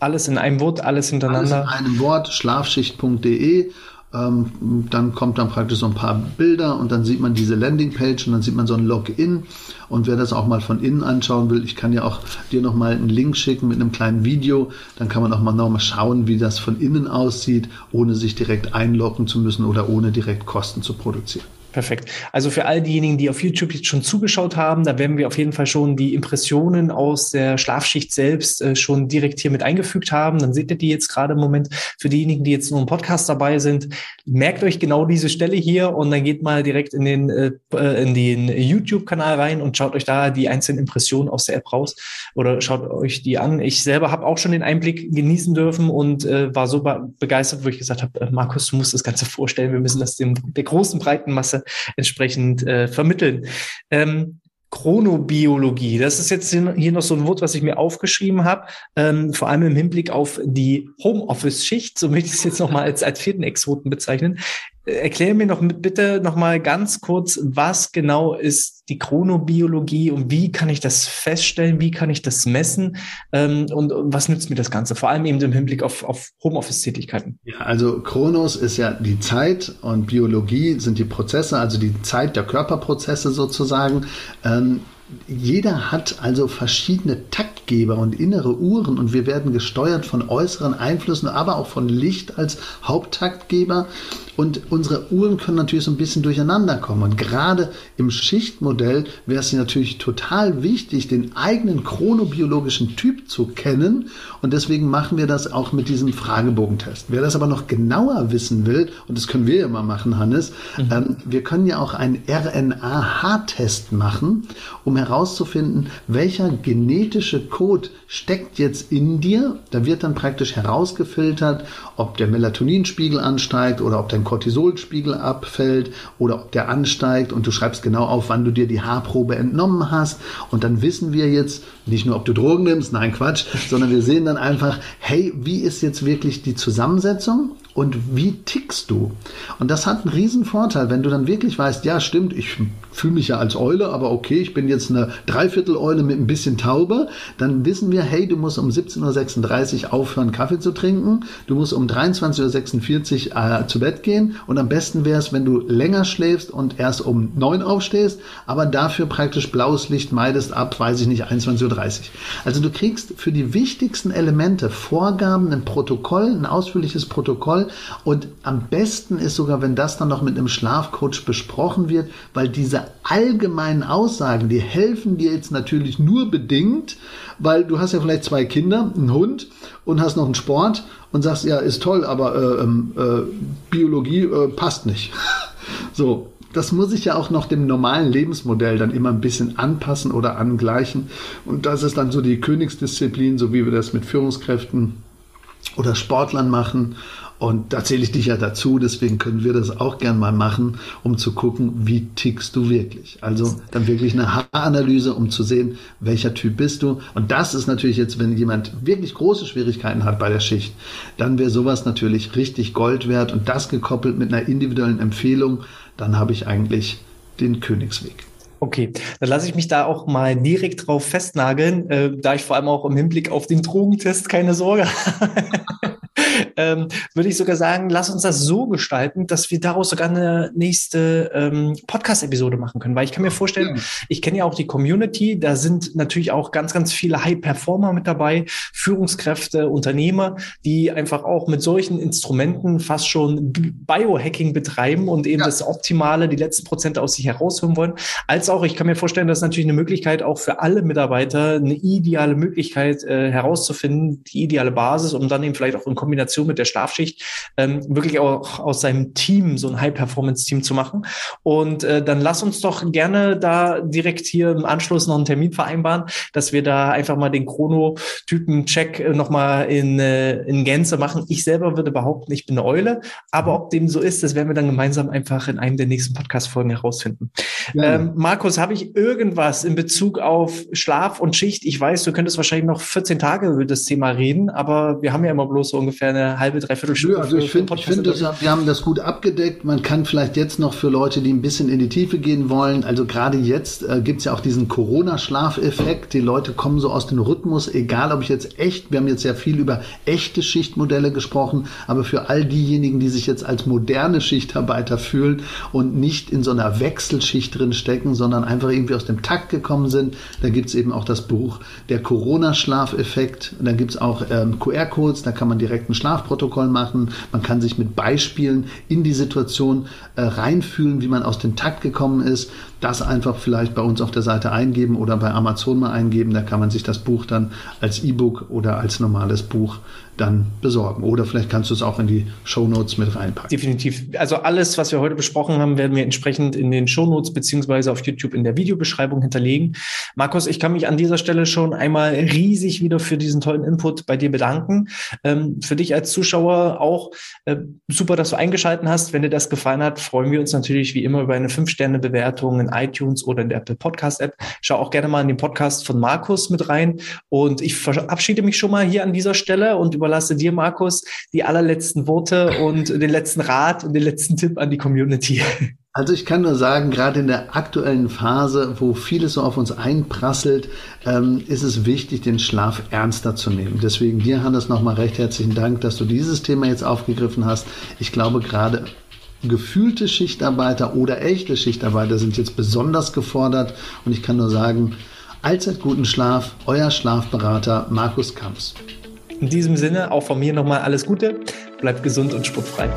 Alles in einem Wort, alles hintereinander. Alles in einem Wort, schlafschicht.de. Ähm, dann kommt dann praktisch so ein paar Bilder und dann sieht man diese Landingpage und dann sieht man so ein Login. Und wer das auch mal von innen anschauen will, ich kann ja auch dir nochmal einen Link schicken mit einem kleinen Video. Dann kann man auch mal nochmal schauen, wie das von innen aussieht, ohne sich direkt einloggen zu müssen oder ohne direkt Kosten zu produzieren. Perfekt. Also für all diejenigen, die auf YouTube jetzt schon zugeschaut haben, da werden wir auf jeden Fall schon die Impressionen aus der Schlafschicht selbst äh, schon direkt hier mit eingefügt haben. Dann seht ihr die jetzt gerade im Moment. Für diejenigen, die jetzt nur im Podcast dabei sind, merkt euch genau diese Stelle hier und dann geht mal direkt in den, äh, äh in den YouTube-Kanal rein und schaut euch da die einzelnen Impressionen aus der App raus oder schaut euch die an. Ich selber habe auch schon den Einblick genießen dürfen und äh, war so begeistert, wo ich gesagt habe, äh, Markus, du musst das Ganze vorstellen. Wir müssen das dem, der großen, breiten Masse entsprechend äh, vermitteln. Ähm, Chronobiologie, das ist jetzt hier noch so ein Wort, was ich mir aufgeschrieben habe, ähm, vor allem im Hinblick auf die Homeoffice-Schicht, so möchte ich es jetzt nochmal als, als vierten Exoten bezeichnen. Erklär mir noch bitte noch mal ganz kurz, was genau ist die Chronobiologie und wie kann ich das feststellen, wie kann ich das messen ähm, und, was nützt mir das Ganze, vor allem eben im Hinblick auf, auf Homeoffice-Tätigkeiten. Ja, also Chronos ist ja die Zeit und Biologie sind die Prozesse, also die Zeit der Körperprozesse sozusagen. Ähm, jeder hat also verschiedene Taktgeber und innere Uhren und wir werden gesteuert von äußeren Einflüssen, aber auch von Licht als Haupttaktgeber. Und unsere Uhren können natürlich so ein bisschen durcheinander kommen. Und gerade im Schichtmodell wäre es natürlich total wichtig, den eigenen chronobiologischen Typ zu kennen. Und deswegen machen wir das auch mit diesem Fragebogentest. Wer das aber noch genauer wissen will, und das können wir immer machen, Hannes, mhm. ähm, wir können ja auch einen RNA-H-Test machen, um herauszufinden, welcher genetische Code steckt jetzt in dir. Da wird dann praktisch herausgefiltert, ob der Melatoninspiegel ansteigt oder ob dein Cortisolspiegel abfällt oder ob der ansteigt und du schreibst genau auf, wann du dir die Haarprobe entnommen hast. Und dann wissen wir jetzt nicht nur, ob du Drogen nimmst, nein Quatsch, sondern wir sehen dann einfach, hey, wie ist jetzt wirklich die Zusammensetzung und wie tickst du? Und das hat einen riesen Vorteil, wenn du dann wirklich weißt, ja stimmt, ich fühle mich ja als Eule, aber okay, ich bin jetzt eine Dreiviertel-Eule mit ein bisschen Taube, dann wissen wir, hey, du musst um 17.36 Uhr aufhören, Kaffee zu trinken, du musst um 23.46 Uhr äh, zu Bett gehen und am besten wäre es, wenn du länger schläfst und erst um 9 Uhr aufstehst, aber dafür praktisch blaues Licht meidest ab, weiß ich nicht, 21.30 Uhr. Also du kriegst für die wichtigsten Elemente Vorgaben, ein Protokoll, ein ausführliches Protokoll, und am besten ist sogar, wenn das dann noch mit einem Schlafcoach besprochen wird, weil diese allgemeinen Aussagen, die helfen dir jetzt natürlich nur bedingt, weil du hast ja vielleicht zwei Kinder, einen Hund und hast noch einen Sport und sagst, ja, ist toll, aber äh, ähm, äh, Biologie äh, passt nicht. so, das muss ich ja auch noch dem normalen Lebensmodell dann immer ein bisschen anpassen oder angleichen. Und das ist dann so die Königsdisziplin, so wie wir das mit Führungskräften oder Sportlern machen. Und da zähle ich dich ja dazu, deswegen können wir das auch gern mal machen, um zu gucken, wie tickst du wirklich. Also dann wirklich eine Haaranalyse, um zu sehen, welcher Typ bist du. Und das ist natürlich jetzt, wenn jemand wirklich große Schwierigkeiten hat bei der Schicht, dann wäre sowas natürlich richtig Gold wert und das gekoppelt mit einer individuellen Empfehlung, dann habe ich eigentlich den Königsweg. Okay, dann lasse ich mich da auch mal direkt drauf festnageln, äh, da ich vor allem auch im Hinblick auf den Drogentest keine Sorge habe ähm, würde ich sogar sagen, lass uns das so gestalten, dass wir daraus sogar eine nächste ähm, Podcast-Episode machen können. Weil ich kann mir vorstellen, ja. ich kenne ja auch die Community, da sind natürlich auch ganz, ganz viele High-Performer mit dabei, Führungskräfte, Unternehmer, die einfach auch mit solchen Instrumenten fast schon Biohacking betreiben und eben ja. das Optimale, die letzten Prozente aus sich herausholen wollen. Als auch, ich kann mir vorstellen, das ist natürlich eine Möglichkeit auch für alle Mitarbeiter, eine ideale Möglichkeit äh, herauszufinden, die ideale Basis, um dann eben vielleicht auch in Kombination mit der Schlafschicht ähm, wirklich auch aus seinem Team so ein High-Performance-Team zu machen. Und äh, dann lass uns doch gerne da direkt hier im Anschluss noch einen Termin vereinbaren, dass wir da einfach mal den Chronotypen-Check äh, nochmal in, äh, in Gänze machen. Ich selber würde behaupten, ich bin eine Eule, aber ob dem so ist, das werden wir dann gemeinsam einfach in einem der nächsten Podcast-Folgen herausfinden. Ja. Ähm, Markus, habe ich irgendwas in Bezug auf Schlaf und Schicht? Ich weiß, du könntest wahrscheinlich noch 14 Tage über das Thema reden, aber wir haben ja immer bloß so ungefähr eine eine halbe, dreiviertel Stunde. also ich finde, find, wir haben das gut abgedeckt. Man kann vielleicht jetzt noch für Leute, die ein bisschen in die Tiefe gehen wollen, also gerade jetzt äh, gibt es ja auch diesen Corona-Schlafeffekt. Die Leute kommen so aus dem Rhythmus, egal ob ich jetzt echt, wir haben jetzt sehr viel über echte Schichtmodelle gesprochen, aber für all diejenigen, die sich jetzt als moderne Schichtarbeiter fühlen und nicht in so einer Wechselschicht drin stecken, sondern einfach irgendwie aus dem Takt gekommen sind, da gibt es eben auch das Buch Der Corona-Schlafeffekt. Da gibt es auch ähm, QR-Codes, da kann man direkt ein Schlafprotokoll machen. Man kann sich mit Beispielen in die Situation äh, reinfühlen, wie man aus dem Takt gekommen ist. Das einfach vielleicht bei uns auf der Seite eingeben oder bei Amazon mal eingeben. Da kann man sich das Buch dann als E-Book oder als normales Buch dann besorgen. Oder vielleicht kannst du es auch in die Show Notes mit reinpacken. Definitiv. Also alles, was wir heute besprochen haben, werden wir entsprechend in den Show Notes beziehungsweise auf YouTube in der Videobeschreibung hinterlegen. Markus, ich kann mich an dieser Stelle schon einmal riesig wieder für diesen tollen Input bei dir bedanken. Ähm, für dich als Zuschauer auch äh, super, dass du eingeschalten hast. Wenn dir das gefallen hat, freuen wir uns natürlich wie immer über eine 5-Sterne-Bewertung in iTunes oder in der Apple Podcast App. Schau auch gerne mal in den Podcast von Markus mit rein. Und ich verabschiede mich schon mal hier an dieser Stelle und über überlasse dir, Markus, die allerletzten Worte und den letzten Rat und den letzten Tipp an die Community. Also ich kann nur sagen, gerade in der aktuellen Phase, wo vieles so auf uns einprasselt, ähm, ist es wichtig, den Schlaf ernster zu nehmen. Deswegen dir, Hannes, nochmal recht herzlichen Dank, dass du dieses Thema jetzt aufgegriffen hast. Ich glaube, gerade gefühlte Schichtarbeiter oder echte Schichtarbeiter sind jetzt besonders gefordert. Und ich kann nur sagen, allzeit guten Schlaf, euer Schlafberater Markus Kamps. In diesem Sinne auch von mir nochmal alles Gute, bleibt gesund und sportfrei.